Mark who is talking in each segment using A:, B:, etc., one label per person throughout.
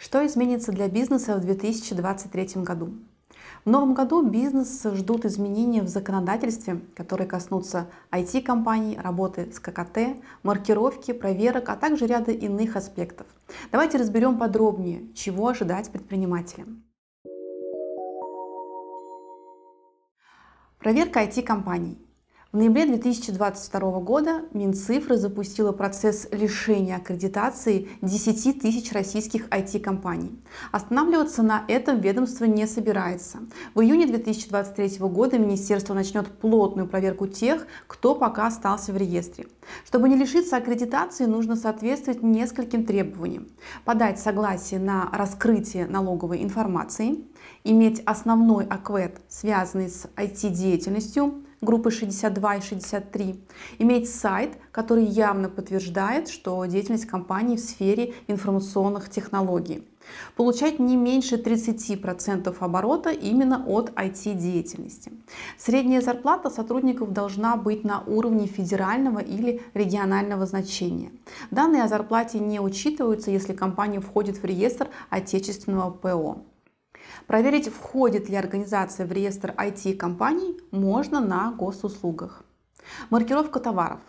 A: Что изменится для бизнеса в 2023 году? В новом году бизнес ждут изменения в законодательстве, которые коснутся IT-компаний, работы с ККТ, маркировки, проверок, а также ряда иных аспектов. Давайте разберем подробнее, чего ожидать предпринимателям. Проверка IT-компаний. В ноябре 2022 года Минцифры запустила процесс лишения аккредитации 10 тысяч российских IT-компаний. Останавливаться на этом ведомство не собирается. В июне 2023 года министерство начнет плотную проверку тех, кто пока остался в реестре. Чтобы не лишиться аккредитации, нужно соответствовать нескольким требованиям. Подать согласие на раскрытие налоговой информации, иметь основной аквет, связанный с IT-деятельностью, группы 62 и 63, иметь сайт, который явно подтверждает, что деятельность компании в сфере информационных технологий, получать не меньше 30% оборота именно от IT-деятельности. Средняя зарплата сотрудников должна быть на уровне федерального или регионального значения. Данные о зарплате не учитываются, если компания входит в реестр отечественного ПО. Проверить, входит ли организация в реестр IT-компаний, можно на госуслугах. Маркировка товаров.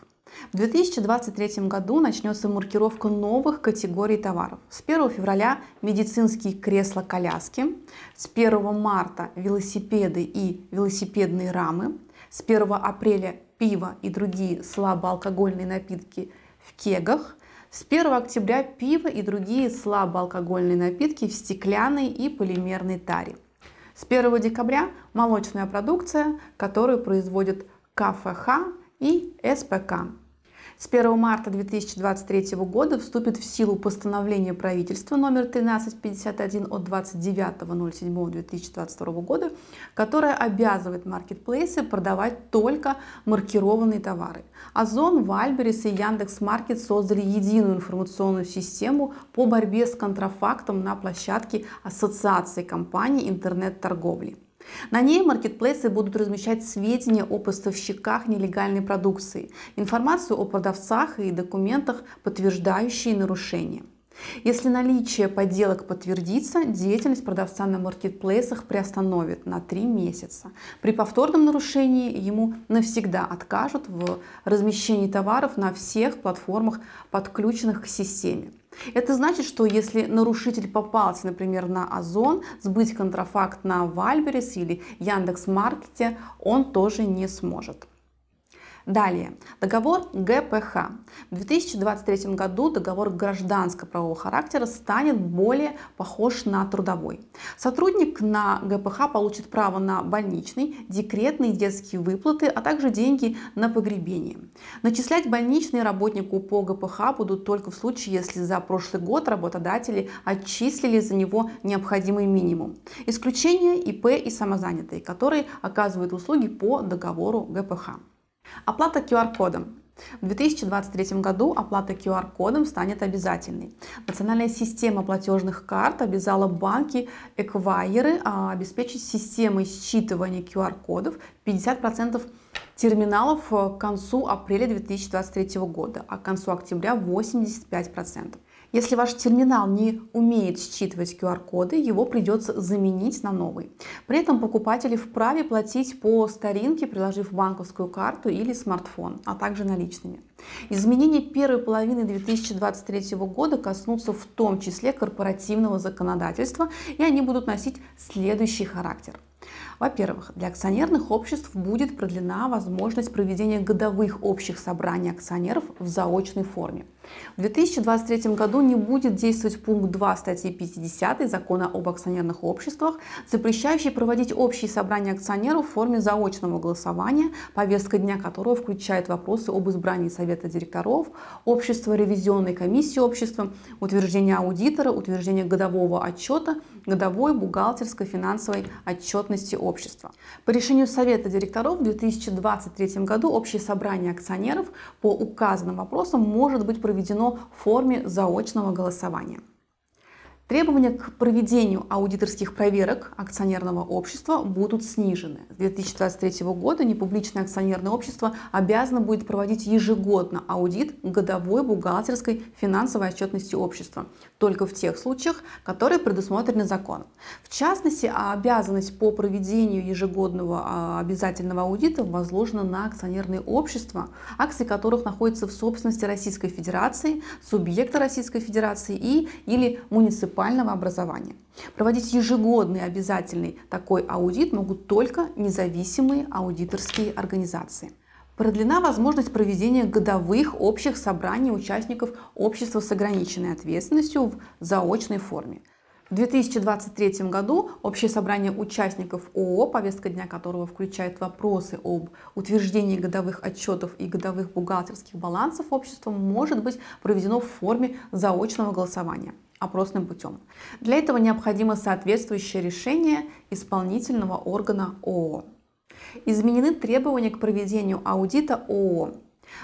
A: В 2023 году начнется маркировка новых категорий товаров. С 1 февраля медицинские кресла-коляски, с 1 марта велосипеды и велосипедные рамы, с 1 апреля пиво и другие слабоалкогольные напитки в кегах, с 1 октября пиво и другие слабоалкогольные напитки в стеклянной и полимерной таре. С 1 декабря молочная продукция, которую производят КФХ и СПК. С 1 марта 2023 года вступит в силу постановление правительства номер 1351 от 29.07.2022 года, которое обязывает маркетплейсы продавать только маркированные товары. Озон, Вальберис и Яндекс.Маркет создали единую информационную систему по борьбе с контрафактом на площадке Ассоциации компаний интернет-торговли. На ней маркетплейсы будут размещать сведения о поставщиках нелегальной продукции, информацию о продавцах и документах, подтверждающие нарушения. Если наличие подделок подтвердится, деятельность продавца на маркетплейсах приостановит на 3 месяца. При повторном нарушении ему навсегда откажут в размещении товаров на всех платформах, подключенных к системе. Это значит, что если нарушитель попался, например, на Озон, сбыть контрафакт на Вальберес или Яндекс.Маркете он тоже не сможет. Далее, договор ГПХ. В 2023 году договор гражданско-правового характера станет более похож на трудовой. Сотрудник на ГПХ получит право на больничный, декретные детские выплаты, а также деньги на погребение. Начислять больничные работнику по ГПХ будут только в случае, если за прошлый год работодатели отчислили за него необходимый минимум. Исключение ИП и самозанятые, которые оказывают услуги по договору ГПХ. Оплата QR-кодом. В 2023 году оплата QR-кодом станет обязательной. Национальная система платежных карт обязала банки, эквайеры а, обеспечить системой считывания QR-кодов 50% терминалов к концу апреля 2023 года, а к концу октября 85%. Если ваш терминал не умеет считывать QR-коды, его придется заменить на новый. При этом покупатели вправе платить по старинке, приложив банковскую карту или смартфон, а также наличными. Изменения первой половины 2023 года коснутся в том числе корпоративного законодательства, и они будут носить следующий характер – во-первых, для акционерных обществ будет продлена возможность проведения годовых общих собраний акционеров в заочной форме. В 2023 году не будет действовать пункт 2 статьи 50 Закона об акционерных обществах, запрещающий проводить общие собрания акционеров в форме заочного голосования, повестка дня которого включает вопросы об избрании совета директоров, общества ревизионной комиссии общества, утверждение аудитора, утверждение годового отчета, годовой бухгалтерской финансовой отчетности общества. По решению Совета директоров в 2023 году общее собрание акционеров по указанным вопросам может быть проведено в форме заочного голосования. Требования к проведению аудиторских проверок акционерного общества будут снижены. С 2023 года непубличное акционерное общество обязано будет проводить ежегодно аудит годовой бухгалтерской финансовой отчетности общества, только в тех случаях, которые предусмотрены законом. В частности, обязанность по проведению ежегодного а, обязательного аудита возложена на акционерные общества, акции которых находятся в собственности Российской Федерации, субъекта Российской Федерации и или муниципального муниципального образования. Проводить ежегодный обязательный такой аудит могут только независимые аудиторские организации. Продлена возможность проведения годовых общих собраний участников общества с ограниченной ответственностью в заочной форме. В 2023 году общее собрание участников ООО, повестка дня которого включает вопросы об утверждении годовых отчетов и годовых бухгалтерских балансов общества, может быть проведено в форме заочного голосования опросным путем. Для этого необходимо соответствующее решение исполнительного органа ООО. Изменены требования к проведению аудита ООО.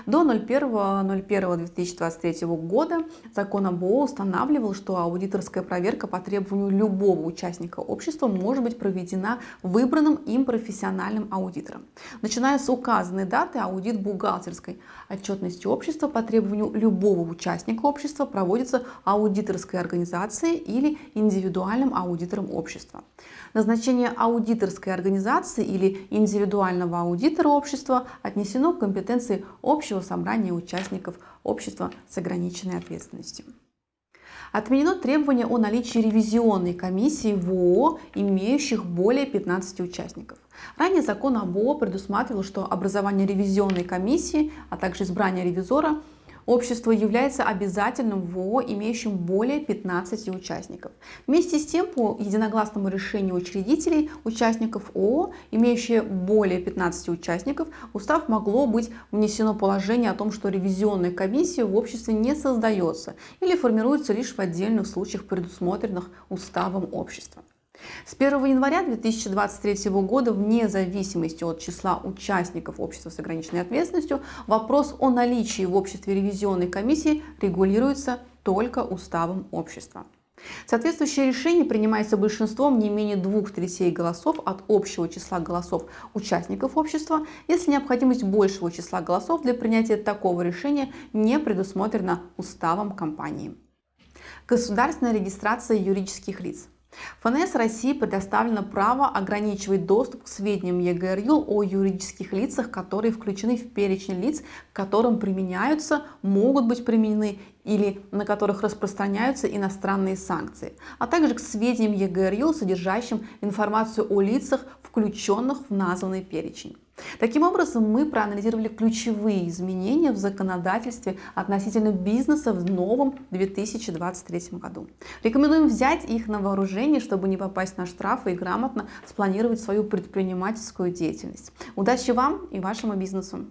A: До 01.01.2023 года закон об ООО устанавливал, что аудиторская проверка по требованию любого участника общества может быть проведена выбранным им профессиональным аудитором. Начиная с указанной даты аудит бухгалтерской отчетности общества по требованию любого участника общества проводится аудиторской организацией или индивидуальным аудитором общества. Назначение аудиторской организации или индивидуального аудитора общества отнесено к компетенции общего собрания участников общества с ограниченной ответственностью. Отменено требование о наличии ревизионной комиссии в ООО, имеющих более 15 участников. Ранее закон об ООО предусматривал, что образование ревизионной комиссии, а также избрание ревизора – Общество является обязательным в ООО, имеющим более 15 участников. Вместе с тем, по единогласному решению учредителей, участников ООО, имеющие более 15 участников, устав могло быть внесено положение о том, что ревизионная комиссия в обществе не создается или формируется лишь в отдельных случаях, предусмотренных уставом общества. С 1 января 2023 года, вне зависимости от числа участников общества с ограниченной ответственностью, вопрос о наличии в обществе ревизионной комиссии регулируется только уставом общества. Соответствующее решение принимается большинством не менее двух третей голосов от общего числа голосов участников общества, если необходимость большего числа голосов для принятия такого решения не предусмотрена уставом компании. Государственная регистрация юридических лиц. ФНС России предоставлено право ограничивать доступ к сведениям ЕГРЮЛ о юридических лицах, которые включены в перечень лиц, к которым применяются, могут быть применены или на которых распространяются иностранные санкции, а также к сведениям ЕГРЮЛ, содержащим информацию о лицах, включенных в названный перечень. Таким образом, мы проанализировали ключевые изменения в законодательстве относительно бизнеса в новом 2023 году. Рекомендуем взять их на вооружение, чтобы не попасть на штрафы и грамотно спланировать свою предпринимательскую деятельность. Удачи вам и вашему бизнесу!